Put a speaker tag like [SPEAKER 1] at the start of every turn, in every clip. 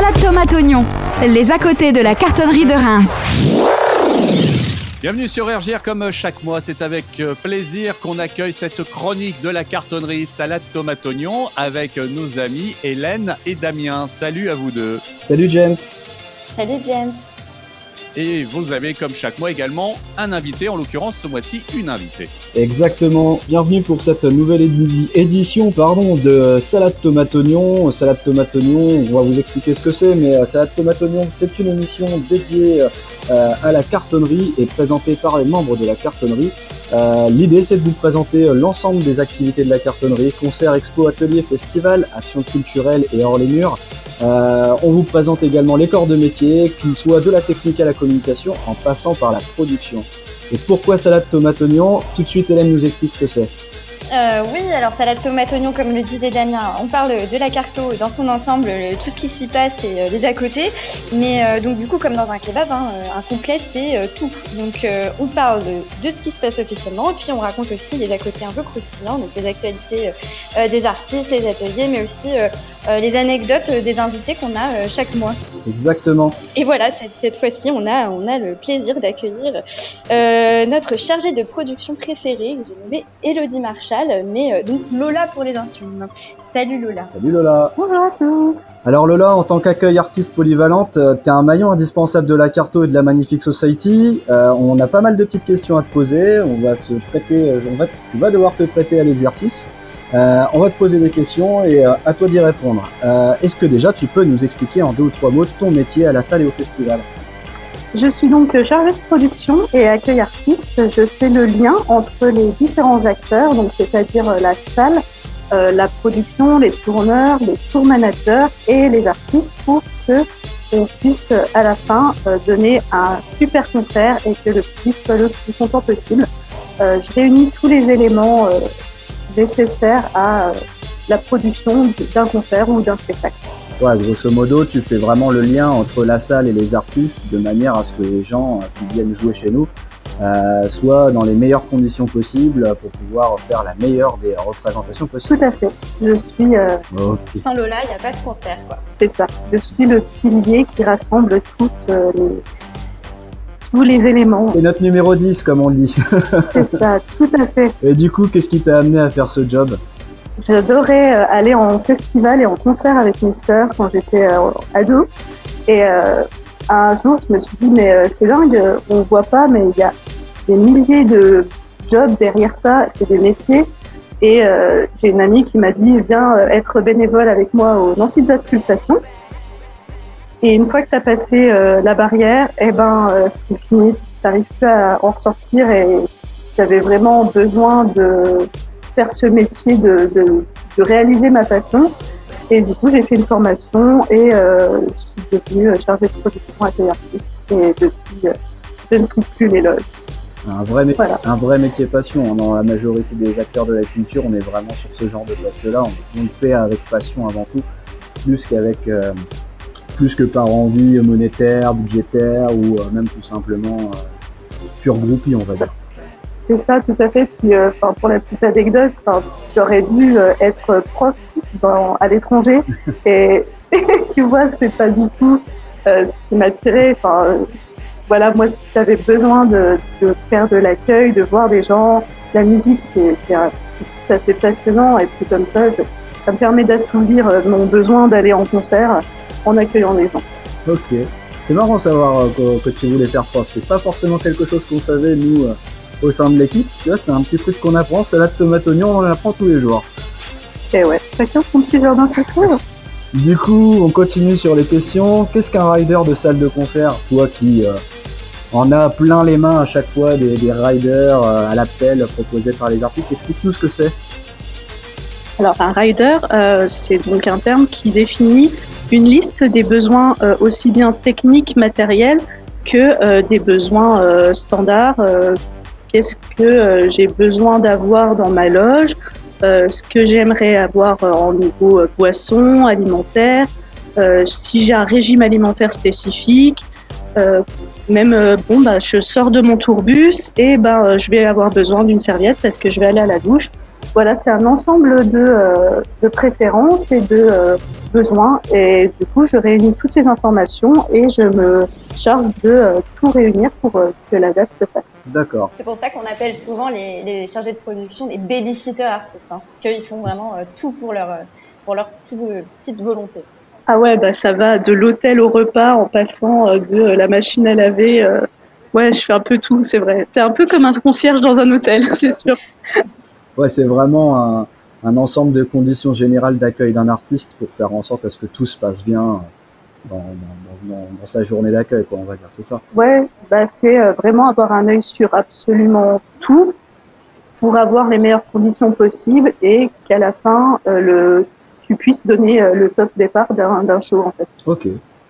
[SPEAKER 1] Salade tomate oignon, les à côté de la cartonnerie de Reims.
[SPEAKER 2] Bienvenue sur RGR comme chaque mois, c'est avec euh, plaisir qu'on accueille cette chronique de la cartonnerie Salade Tomate Oignon avec nos amis Hélène et Damien. Salut à vous deux.
[SPEAKER 3] Salut James.
[SPEAKER 4] Salut James.
[SPEAKER 2] Et vous avez, comme chaque mois également, un invité, en l'occurrence ce mois-ci, une invitée.
[SPEAKER 3] Exactement. Bienvenue pour cette nouvelle édition pardon, de Salade Tomate Oignon. Salade Tomate Oignon, on va vous expliquer ce que c'est, mais euh, Salade Tomate Oignon, c'est une émission dédiée euh, à la cartonnerie et présentée par les membres de la cartonnerie. Euh, l'idée, c'est de vous présenter l'ensemble des activités de la cartonnerie, concerts, expos, ateliers, festivals, actions culturelles et hors les murs. Euh, on vous présente également les corps de métier, qu'ils soient de la technique à la communication, en passant par la production. Et pourquoi salade tomate oignon? Tout de suite, Hélène nous explique ce que c'est.
[SPEAKER 4] Euh, oui, alors salade tomate oignon, comme le disait Damien, on parle de la carto dans son ensemble, tout ce qui s'y passe et euh, les à côté. Mais donc du coup, comme dans un kebab, hein, un complet c'est tout. Donc on parle de, ce qui se passe officiellement et puis on raconte aussi les à côté un peu croustillants, donc les actualités des artistes, les ateliers, mais aussi les anecdotes des invités qu'on a chaque mois.
[SPEAKER 3] Exactement.
[SPEAKER 4] Et voilà, cette, fois-ci, on a, on a le plaisir d'accueillir notre chargée de production préférée, que j'ai nommée Elodie Marchal mais euh, donc Lola pour les intimes. Salut Lola.
[SPEAKER 3] Salut Lola.
[SPEAKER 5] Bonjour à tous.
[SPEAKER 3] Alors Lola, en tant qu'accueil artiste polyvalente, euh, t'es un maillon indispensable de la Carto et de la Magnifique Society. Euh, on a pas mal de petites questions à te poser. On va se prêter, on va, tu vas devoir te prêter à l'exercice. On va te poser des questions et à toi d'y répondre. Est-ce que déjà tu peux nous expliquer en deux ou trois mots ton métier à la salle et au festival?
[SPEAKER 5] Je suis donc chargée de production et accueil artiste. Je fais le lien entre les différents acteurs, donc c'est-à-dire euh, la salle, euh, la production, les tourneurs, les tour managers et les artistes pour que on puisse euh, à la fin donner un super concert et que le public soit le plus content possible. je réunis tous les éléments nécessaires à la production d'un concert ou d'un spectacle
[SPEAKER 3] ouais, grosso modo, tu fais vraiment le lien entre la salle et les artistes de manière à ce que les gens euh, qui viennent jouer chez nous euh, soient dans les meilleures conditions possibles pour pouvoir faire la meilleure des représentations possibles.
[SPEAKER 5] Tout à fait. Je suis. Euh,
[SPEAKER 4] Sans Lola, il n'y a pas de concert, quoi.
[SPEAKER 5] C'est ça. Je suis le pilier qui rassemble toutes les tous les éléments.
[SPEAKER 3] C'est notre numéro 10, comme on dit.
[SPEAKER 5] C'est ça, tout à fait.
[SPEAKER 3] Et du coup, qu'est-ce qui t'a amené à faire ce job?
[SPEAKER 5] J'adorais euh, aller en festival et en concert avec mes sœurs quand j'étais euh, ado. Et euh, un jour, je me suis dit, mais c'est dingue, on voit pas, mais il y a des milliers de jobs derrière ça, c'est des métiers. Et j'ai une amie qui m'a dit, viens être bénévole avec moi au Nancy Jazz Pulsation. Et une fois que tu as passé la barrière, eh ben, c'est fini, tu n'arrives plus à en ressortir. Et j'avais vraiment besoin de faire ce métier de, de, de, réaliser ma passion. Et du coup, j'ai fait une formation et euh, je suis devenue chargée de production à artiste. Et depuis, euh, je ne quitte plus les loges.
[SPEAKER 3] Un vrai, un vrai métier passion. Dans la majorité des acteurs de la culture, on est vraiment sur ce genre de poste-là. On, le fait avec passion avant tout, plus qu'avec, euh, plus que par envie monétaire, budgétaire ou euh, même tout simplement euh, pur groupie, on va dire.
[SPEAKER 5] C'est ça, tout à fait. Puis, euh, pour la petite anecdote, j'aurais dû euh, être prof dans, à l'étranger. Et, tu vois, c'est pas du tout euh, ce qui m'attirait. Enfin, voilà, moi, j'avais besoin de, de, faire de l'accueil, de voir des gens. La musique, c'est tout à fait passionnant. Et puis, comme ça, ça me permet d'assouvir mon besoin d'aller en concert en accueillant les gens.
[SPEAKER 3] Ok. C'est marrant de savoir que, que, tu voulais faire prof. C'est pas forcément quelque chose qu'on savait, nous au sein de l'équipe. Tu vois, c'est un petit truc qu'on apprend. Salade tomate oignon, on apprend tous les jours.
[SPEAKER 5] Et ouais, chacun son petit jardin secret.
[SPEAKER 3] Du coup, on continue sur les questions. Qu'est-ce qu'un rider de salle de concert Toi qui euh, en as plein les mains à chaque fois des, riders euh, à l'appel proposés par les artistes, explique-nous ce que c'est.
[SPEAKER 5] Alors, un rider, euh, c'est donc un terme qui définit une liste des besoins aussi bien techniques, matériels, que des besoins standards qu'est-ce que euh, j'ai besoin d'avoir dans ma loge, euh, ce que j'aimerais avoir euh, en niveau boisson, alimentaire, si j'ai un régime alimentaire spécifique, même bon bah je sors de mon tourbus et ben je vais avoir besoin d'une serviette parce que je vais aller à la douche voilà, c'est un ensemble de, euh, de préférences et de euh, besoins. Et du coup, je réunis toutes ces informations et je me charge de euh, tout réunir pour euh, que la date se fasse.
[SPEAKER 3] D'accord.
[SPEAKER 4] C'est pour ça qu'on appelle souvent les, les chargés de production des babysitters artistes, hein, qu'ils font vraiment euh, tout pour leur, pour leur petite, petite volonté.
[SPEAKER 5] Ah ouais, bah ça va de l'hôtel au repas en passant euh, de la machine à laver. euh, Ouais, je fais un peu tout, c'est vrai. C'est un peu comme un concierge dans un hôtel, c'est sûr.
[SPEAKER 3] Ouais, c'est vraiment un, un ensemble de conditions générales d'accueil d'un artiste pour faire en sorte à ce que tout se passe bien dans, dans, dans- dans sa journée d'accueil, quoi, on va dire, c'est ça?
[SPEAKER 5] Ouais, bah c'est euh, vraiment avoir un œil sur absolument tout pour avoir les meilleures conditions possibles et qu'à la fin, euh, le, tu puisses donner euh, le top départ d'un show en fait.
[SPEAKER 3] Ok,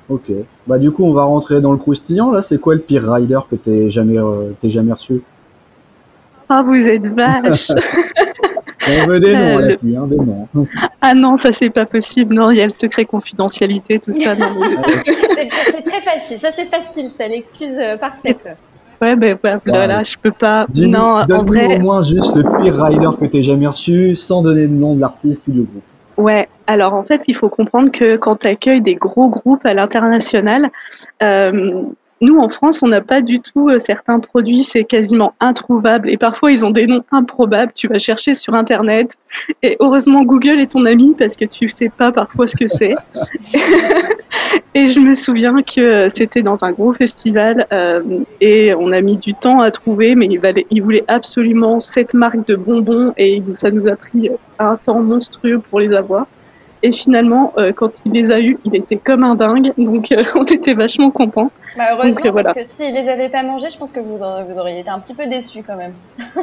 [SPEAKER 3] ok. Bah du coup, on va rentrer dans le croustillant. Là, c'est quoi le pire rider que t'aies jamais, euh, jamais reçu?
[SPEAKER 5] Ah, vous êtes vache
[SPEAKER 3] On veut des noms,
[SPEAKER 5] Euh,
[SPEAKER 3] là,
[SPEAKER 5] le-
[SPEAKER 3] puis, hein, des noms.
[SPEAKER 5] Ah non, ça c'est pas possible. Non, il y a le secret confidentialité, tout ça. Non, mais-
[SPEAKER 4] C'est très facile, ça c'est facile, c'est l'excuse euh, parfaite.
[SPEAKER 5] Ouais, ben ouais, voilà, je peux pas. Non, en
[SPEAKER 3] donne-nous
[SPEAKER 5] vrai,
[SPEAKER 3] au moins juste le pire rider que t'aies jamais reçu, sans donner le nom de l'artiste ou du groupe.
[SPEAKER 5] Ouais, alors en fait, il faut comprendre que quand tu accueilles des gros groupes à l'international, euh, nous en France, on n'a pas du tout euh, certains produits, c'est quasiment introuvable et parfois ils ont des noms improbables. Tu vas chercher sur internet et heureusement Google est ton ami parce que tu sais pas parfois ce que c'est. et je me souviens que c'était dans un gros festival euh, et on a mis du temps à trouver, mais il, il voulait absolument cette marque de bonbons et ça nous a pris un temps monstrueux pour les avoir. Et finalement, euh, quand il les a eus, il était comme un dingue, donc euh, on était vachement contents.
[SPEAKER 4] Bah, heureusement,
[SPEAKER 5] Donc, euh, voilà.
[SPEAKER 4] parce que s'ils les avaient pas mangés, je pense que vous, aur- vous auriez été un petit peu déçus quand même.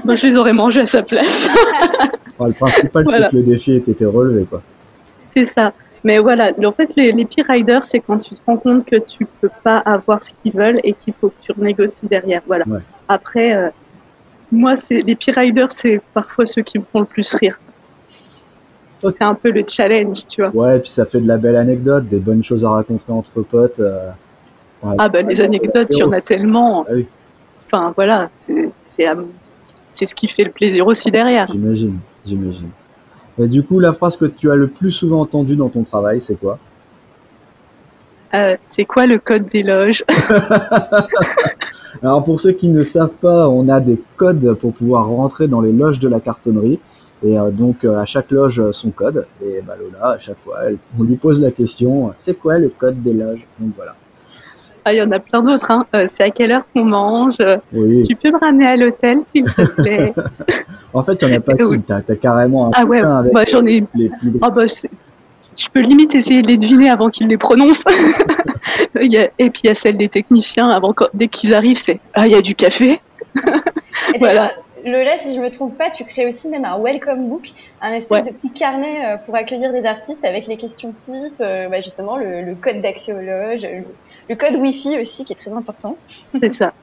[SPEAKER 5] Moi, je les aurais mangés à sa place.
[SPEAKER 3] Enfin, le principal,
[SPEAKER 5] Voilà.
[SPEAKER 3] c'est que le défi ait été relevé, quoi.
[SPEAKER 5] C'est ça. Mais voilà, en fait, les, les pires riders, c'est quand tu te rends compte que tu peux pas avoir ce qu'ils veulent et qu'il faut que tu renégocies derrière. Voilà.
[SPEAKER 3] Ouais.
[SPEAKER 5] Après, euh, moi, c'est les pires riders, c'est parfois ceux qui me font le plus rire. C'est un peu le challenge, tu vois.
[SPEAKER 3] Ouais, et puis ça fait de la belle anecdote, des bonnes choses à raconter entre potes. euh, ouais.
[SPEAKER 5] Ah bah les anecdotes, il y en a tellement.
[SPEAKER 3] Ah oui.
[SPEAKER 5] Enfin voilà, c'est- ce qui fait le plaisir aussi derrière.
[SPEAKER 3] J'imagine, j'imagine. Et du coup, la phrase que tu as le plus souvent entendue dans ton travail, c'est quoi?
[SPEAKER 5] Euh, c'est quoi le code des loges?
[SPEAKER 3] Alors pour ceux qui ne savent pas, on a des codes pour pouvoir rentrer dans les loges de la cartonnerie. Et euh, donc euh, à chaque loge euh, son code. Et bah, Lola, à chaque fois, elle- on lui pose la question, c'est quoi le code des loges? Donc voilà.
[SPEAKER 5] Ah, il y en a plein d'autres. Hein. Euh, c'est à quelle heure qu'on mange?
[SPEAKER 3] Oui.
[SPEAKER 5] Tu peux me ramener à l'hôtel, s'il te plaît?
[SPEAKER 3] En fait, il n'y en a pas qu'une. T'as as carrément un
[SPEAKER 5] Ah ouais,
[SPEAKER 3] avec
[SPEAKER 5] moi j'en ai.
[SPEAKER 3] les plus gros.
[SPEAKER 5] Ah bah, je peux limite essayer de les deviner avant qu'ils les prononcent. Et puis il y a celle des techniciens, avant dès qu'ils arrivent, c'est Ah, il y a du café Voilà.
[SPEAKER 4] Lola, si je me trompe pas, tu crées aussi même un welcome book, un espèce
[SPEAKER 5] Ouais.
[SPEAKER 4] de petit carnet euh, pour accueillir des artistes avec les questions types, euh, bah, justement le, le code d'accès aux loges, le, le code Wi-Fi aussi qui est très important.
[SPEAKER 5] C'est ça.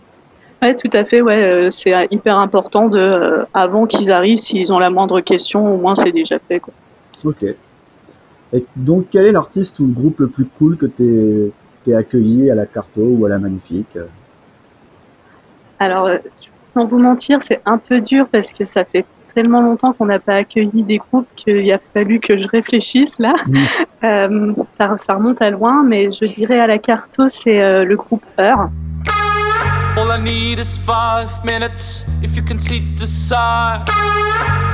[SPEAKER 5] Ouais, tout à fait. Ouais, euh, c'est hyper important de, euh, avant qu'ils arrivent, s'ils ont la moindre question, au moins c'est déjà fait. Quoi.
[SPEAKER 3] Ok. Et donc, quel est l'artiste ou le groupe le plus cool que t'es t'es accueilli à la Carto ou à la Magnifique?
[SPEAKER 5] Alors, sans vous mentir, c'est un peu dur parce que ça fait tellement longtemps qu'on n'a pas accueilli des groupes qu'il a fallu que je réfléchisse là. Euh, ça, ça remonte à loin, mais je dirais à la Carto, c'est euh, le groupe Heure.
[SPEAKER 6] All I need is five minutes if you can see the side.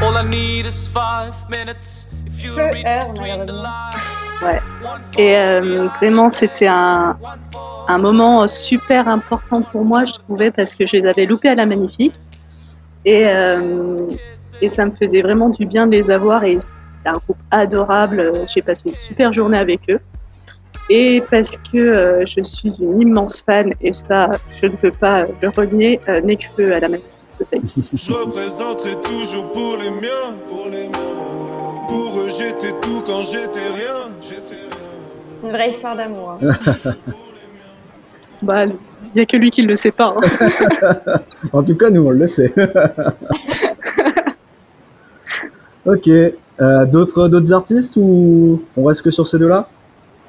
[SPEAKER 6] All I need is five minutes if you read between the lines.
[SPEAKER 5] Ouais. Et euh, vraiment, c'était un, un moment super important pour moi, je trouvais, parce que je les avais loupés à la Magnifique. Et, euh, et ça me faisait vraiment du bien de les avoir. Et c'est un groupe adorable. J'ai passé une super journée avec eux. Et parce que euh, je suis une immense fan, et ça, je ne peux pas le renier, euh, Nekfeu à la Magnifique Society.
[SPEAKER 7] Je représenterai toujours pour les miens, pour les miens. Pour eux, j'étais tout quand j'étais rien, j'étais rien.
[SPEAKER 4] Une vraie histoire d'amour. hein.
[SPEAKER 5] Bah, il n'y a que lui qui ne le sait pas. hein.
[SPEAKER 3] En tout cas, nous, on le sait. ok. Euh, d'autres, d'autres artistes ou on reste que sur ces deux-là?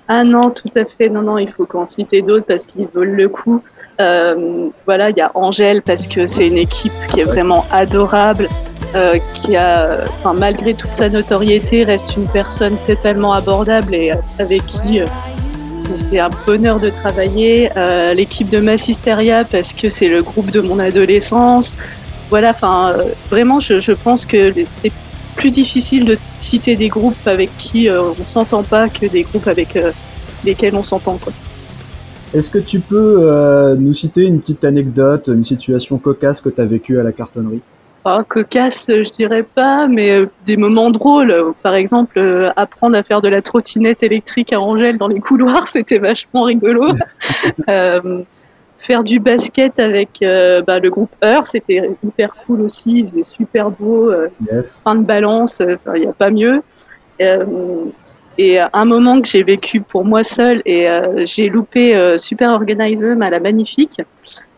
[SPEAKER 5] Ah non, tout à fait. Non, non, il faut qu'en citer d'autres parce qu'ils veulent le coup. Euh, voilà, il y a Angèle parce que c'est une équipe qui est vraiment adorable. Euh, qui a, enfin, malgré toute sa notoriété, reste une personne totalement abordable et avec qui euh, c'est un bonheur de travailler. Euh, L'équipe de Massisteria parce que c'est le groupe de mon adolescence. Voilà, enfin, euh, vraiment, je, je pense que c'est plus difficile de citer des groupes avec qui euh, on s'entend pas que des groupes avec euh, lesquels on s'entend. quoi.
[SPEAKER 3] Est-ce que tu peux euh, nous citer une petite anecdote, une situation cocasse que tu as vécue à la cartonnerie?
[SPEAKER 5] Ah, cocasse, je dirais pas, mais euh, des moments drôles. Par exemple, euh, apprendre à faire de la trottinette électrique à Angèle dans les couloirs, c'était vachement rigolo. Euh, faire du basket avec euh, bah, le groupe Heur, c'était hyper cool aussi. Il faisait super beau, euh,
[SPEAKER 3] Yes.
[SPEAKER 5] fin de balance, il n'y a pas mieux. Et un moment que j'ai vécu pour moi seule, et j'ai loupé Super Organism à la Magnifique,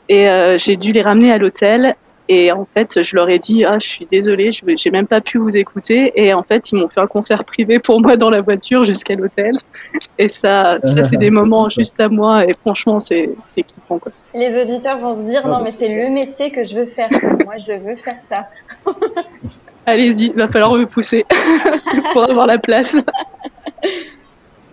[SPEAKER 5] et euh, j'ai dû les ramener à l'hôtel. Et en fait, je leur ai dit, ah, je suis désolée, je j'ai même pas pu vous écouter. Et en fait, ils m'ont fait un concert privé pour moi dans la voiture jusqu'à l'hôtel. Et ça, ça c'est des moments juste à moi. Et franchement, c'est c'est kiffant, quoi.
[SPEAKER 4] Les auditeurs vont se dire non, mais c'est le métier que je veux faire. Moi, je veux faire ça.
[SPEAKER 5] Allez-y, il va falloir me pousser pour avoir la place.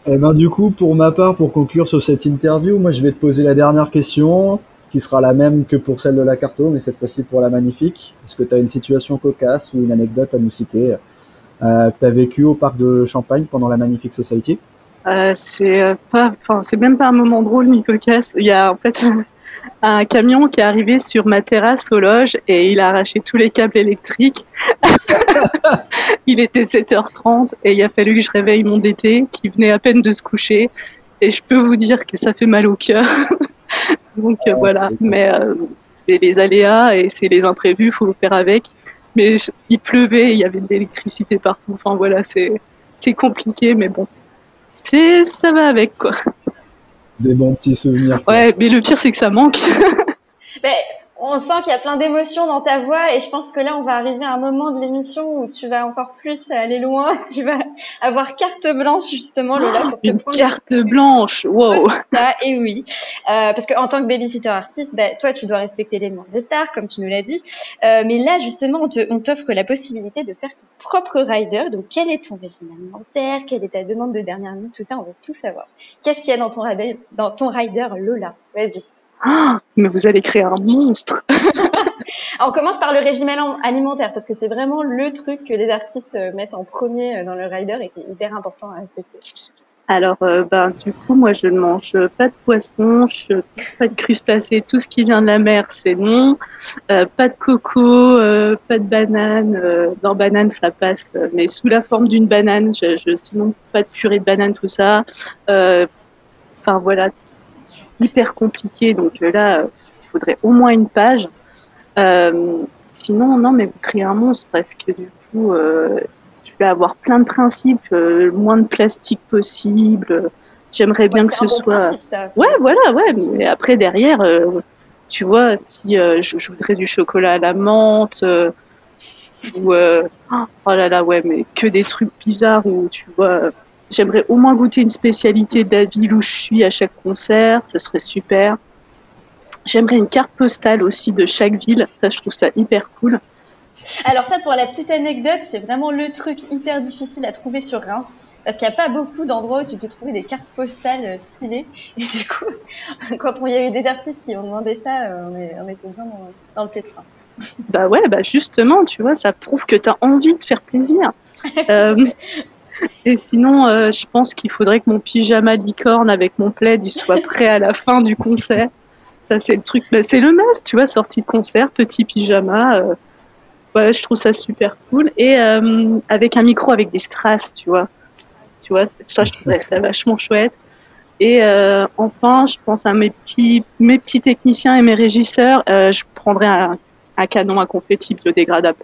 [SPEAKER 3] Eh ben du coup, pour ma part, pour conclure sur cette interview, moi je vais te poser la dernière question, qui sera la même que pour celle de la carto, mais cette fois-ci pour la magnifique. Est-ce que tu as une situation cocasse ou une anecdote à nous citer? Euh, que tu as vécu au parc de Champagne pendant la Magnifique Society?
[SPEAKER 5] Euh, c'est euh, pas, même pas un moment drôle ni cocasse. Il y a en fait un camion qui est arrivé sur ma terrasse aux loges et il a arraché tous les câbles électriques. il était 7h30 et il a fallu que je réveille mon DT qui venait à peine de se coucher. Et je peux vous dire que ça fait mal au cœur. Donc euh,
[SPEAKER 3] Ouais,
[SPEAKER 5] voilà, mais euh, c'est les aléas et c'est les imprévus, faut le faire avec. Mais je- il pleuvait, il y avait de l'électricité partout. Enfin voilà, c'est c'est compliqué, mais bon, c'est ça va avec quoi.
[SPEAKER 3] Des bons petits souvenirs. quoi.
[SPEAKER 5] Ouais, mais le pire c'est que ça manque.
[SPEAKER 4] Ben, on sent qu'il y a plein d'émotions dans ta voix et je pense que là, on va arriver à un moment de l'émission où tu vas encore plus aller loin. Tu vas avoir carte blanche justement, Lola, pour te
[SPEAKER 5] Une
[SPEAKER 4] prendre
[SPEAKER 5] carte blanche, wow.
[SPEAKER 4] ça. Et oui, Euh, parce qu'en tant que babysitter artiste, ben, toi, tu dois respecter les demandes des stars, comme tu nous l'as dit. Euh, mais là, justement, on te- on t'offre la possibilité de faire ton propre rider. Donc, quel est ton régime alimentaire? Quelle est ta demande de dernière minute? Tout ça, on veut tout savoir. Qu'est-ce qu'il y a dans ton rider, dans ton rider Lola? Vas-y.
[SPEAKER 5] Ah, mais vous allez créer un monstre.
[SPEAKER 4] Alors, on commence par le régime alim- alimentaire parce que c'est vraiment le truc que les artistes euh, mettent en premier euh, dans le rider et qui est hyper important à respecter.
[SPEAKER 5] Alors, euh, ben, du coup, moi, je ne mange pas de poisson, je, pas de crustacés, tout ce qui vient de la mer, c'est non. Euh, pas de coco, euh, pas de banane. Dans banane, ça passe, mais sous la forme d'une banane. Je, je- sinon, pas de purée de banane, tout ça. Enfin, voilà, hyper compliqué. Donc euh, là, il faudrait au moins une page. Euh, sinon, non, mais vous créez un monstre parce que du coup, euh, je vais avoir plein de principes, le moins de plastique possible. J'aimerais bien que ce
[SPEAKER 4] bon
[SPEAKER 5] soit.
[SPEAKER 4] principe, ça.
[SPEAKER 5] Ouais, voilà, ouais. Mais après, derrière, euh, tu vois, si euh, je, je voudrais du chocolat à la menthe, euh, ou. oh là là, ouais, mais que des trucs bizarres où, tu vois, j'aimerais au moins goûter une spécialité de la ville où je suis à chaque concert, ce serait super. J'aimerais une carte postale aussi de chaque ville, ça, je trouve ça hyper cool.
[SPEAKER 4] Alors ça, pour la petite anecdote, c'est vraiment le truc hyper difficile à trouver sur Reims. Parce qu'il n'y a pas beaucoup d'endroits où tu peux trouver des cartes postales euh, stylées. Et du coup, quand il y a eu des artistes qui ont demandé ça, euh, on, est, on était bien dans, dans le pétrin.
[SPEAKER 5] Bah ouais, bah justement, tu vois, ça prouve que tu as envie de faire plaisir. Euh, et sinon, euh, je pense qu'il faudrait que mon pyjama licorne avec mon plaid, il soit prêt à la fin du concert. Ça, c'est le truc, bah, c'est le must, tu vois, sortie de concert, petit pyjama. euh, voilà, je trouve ça super cool. Et euh, avec un micro avec des strass, tu vois. Tu vois, ça, je trouverais ça vachement chouette. Et euh, enfin, je pense à mes petits, mes petits techniciens et mes régisseurs. euh, je prendrais un, un canon à confetti biodégradable.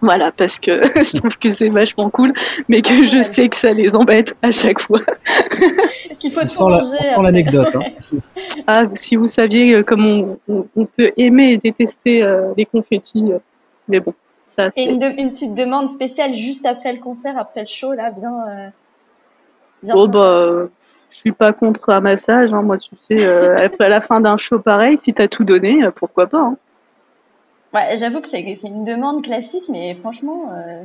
[SPEAKER 5] Voilà, parce que je trouve que c'est vachement cool, mais que je sais que ça les embête à chaque fois.
[SPEAKER 4] Qu'il faut
[SPEAKER 3] On
[SPEAKER 4] tout
[SPEAKER 3] sent la-
[SPEAKER 4] ranger.
[SPEAKER 3] on sent
[SPEAKER 4] après.
[SPEAKER 3] l'anecdote. Hein.
[SPEAKER 5] Ah, si vous saviez euh, comme on, on- on peut aimer et détester euh, les confettis, euh, mais bon, ça
[SPEAKER 4] Et
[SPEAKER 5] c'est...
[SPEAKER 4] une, de- une petite demande spéciale juste après le concert, après le show, là, bien. euh, bien
[SPEAKER 5] Oh bah, euh, je suis pas contre un massage, hein, moi tu sais, euh, après la fin d'un show pareil, si t'as tout donné, pourquoi pas. hein.
[SPEAKER 4] Ouais, j'avoue que c'est une demande classique, mais franchement. Euh,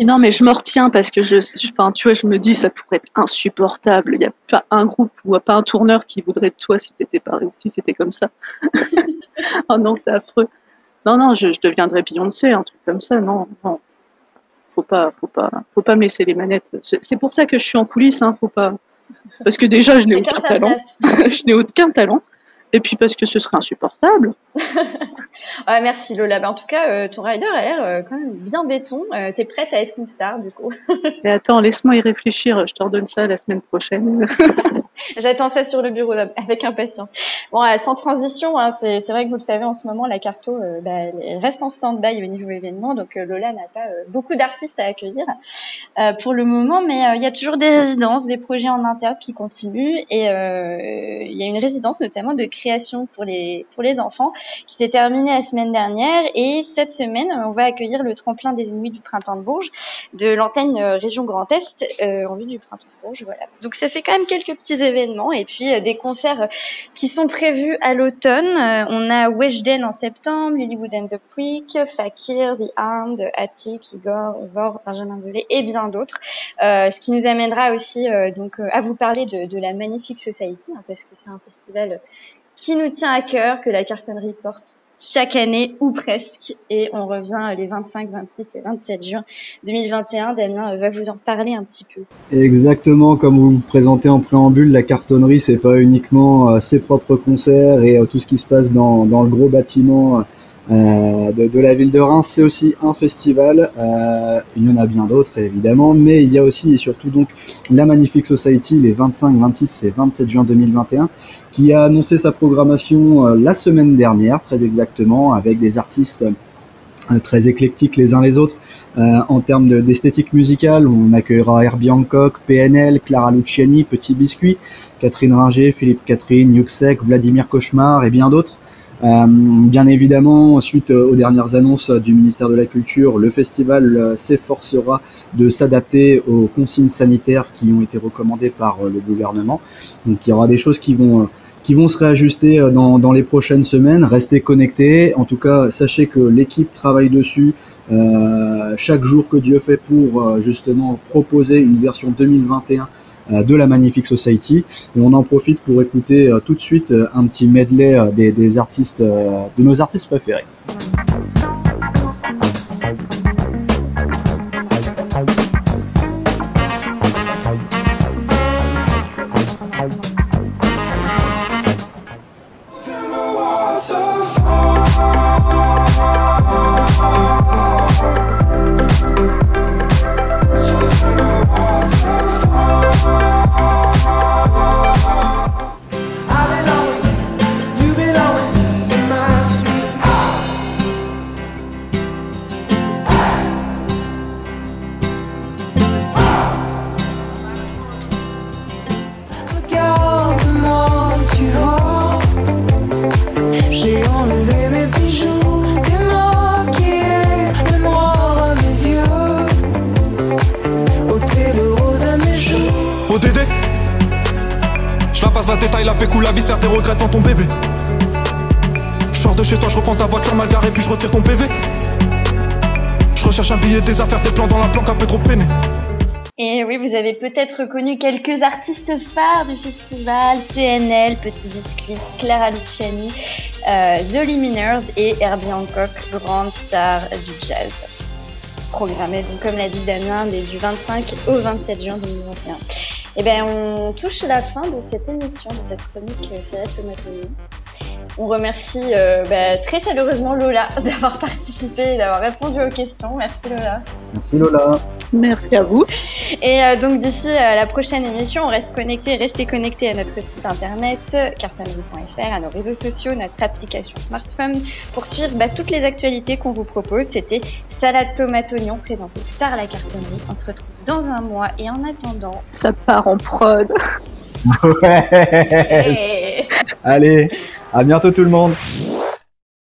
[SPEAKER 5] non, mais je me retiens parce que je, enfin, tu vois, je me dis ça pourrait être insupportable. Il n'y a pas un groupe ou pas un tourneur qui voudrait de toi si t'étais si c'était comme ça. oh non, c'est affreux. Non, non, je, je, deviendrais Beyoncé, un truc comme ça. Non, non. Faut pas, faut pas, faut pas me laisser les manettes. C'est pour ça que je suis en coulisses, hein. Faut pas. Parce que déjà, je n'ai aucun talent. je n'ai aucun talent. Et puis parce que ce serait insupportable.
[SPEAKER 4] ouais, merci Lola. Bah, en tout cas, euh, ton rider a l'air euh, quand même bien béton. Euh, T'es prête à être une star du coup.
[SPEAKER 5] Mais attends, laisse-moi y réfléchir. Je te redonne ça la semaine prochaine.
[SPEAKER 4] J'attends ça sur le bureau avec impatience. Bon, euh, sans transition, hein, c'est vrai que vous le savez en ce moment, la Carto bah, elle reste en stand-by au niveau événement, donc Lola n'a pas beaucoup d'artistes à accueillir pour le moment, mais il y a toujours des résidences, des projets en interne qui continuent, et il y a une résidence notamment de création pour les pour les enfants qui s'est terminée la semaine dernière et cette semaine on va accueillir le tremplin des ennemis du printemps de Bourges de l'antenne euh, région Grand Est euh, en vue du printemps de Bourges voilà donc ça fait quand même quelques petits événements et puis euh, des concerts qui sont prévus à l'automne. On a Weshden en septembre Lilywood and the Creek Fakir The Armed Attic Igor Ivor Benjamin Belay et bien d'autres. Ce qui nous amènera aussi donc à vous parler de, de la Magnifique Society hein, parce que c'est un festival qui nous tient à cœur, que la cartonnerie porte chaque année ou presque. Et on revient les 25, 26 et 27 juin 2021. Damien va vous en parler un petit peu.
[SPEAKER 3] Exactement, comme vous me présentez en préambule, la cartonnerie, c'est pas uniquement euh, ses propres concerts et euh, tout ce qui se passe dans, dans le gros bâtiment euh, de, de, la ville de Reims. C'est aussi un festival. Euh, il y en a bien d'autres évidemment, mais il y a aussi et surtout donc la Magnifique Society les 25, 26 et 27 juin 2021 qui a annoncé sa programmation euh, la semaine dernière, très exactement, avec des artistes euh, très éclectiques les uns les autres. Euh, en termes d'esthétique musicale, on accueillera Herbie Hancock, PNL, Clara Luciani, Petit Biscuit, Catherine Ringer, Philippe Catherine, Yuxek, Vladimir Cauchemar et bien d'autres. Euh, bien évidemment, suite aux dernières annonces du ministère de la Culture, le festival s'efforcera de s'adapter aux consignes sanitaires qui ont été recommandées par le gouvernement. Donc il y aura des choses qui vont qui vont se réajuster euh, dans, dans les prochaines semaines. Restez connectés. En tout cas, sachez que l'équipe travaille dessus euh, chaque jour que Dieu fait pour euh, justement proposer une version 2021 euh, de la Magnifique Society. Et on en profite pour écouter tout de suite un petit medley des, des artistes, de nos artistes préférés.
[SPEAKER 8] Tes regrets en ton bébé. Je sors de chez toi, je reprends ta voiture mal garée, puis je retire ton PV. Je recherche un billet, des affaires, des plans dans la planque un peu trop peiné.
[SPEAKER 4] Et oui, vous avez peut-être reconnu quelques artistes phares du festival, CNL, Petit Biscuit, Clara Luciani, euh, The Luminers et Herbie Hancock, grande star du jazz. Programmé, donc, comme l'a dit Damien, du 25 au 27 juin 2021. Eh bien, on touche la fin de cette émission, de cette chronique Ferret Tomatoni. On remercie euh, bah, très chaleureusement Lola d'avoir participé et d'avoir répondu aux questions. Merci Lola.
[SPEAKER 3] Merci Lola.
[SPEAKER 5] Merci à vous.
[SPEAKER 4] Et euh, donc d'ici à la prochaine émission, on reste connecté, restez connectés à notre site internet cartonnerie.fr, à nos réseaux sociaux, notre application smartphone pour suivre bah, toutes les actualités qu'on vous propose. C'était Salade tomate oignon présentée par la cartonnerie. On se retrouve dans un mois et en attendant,
[SPEAKER 5] ça part en prod.
[SPEAKER 3] Ouais. Allez, à bientôt tout le monde.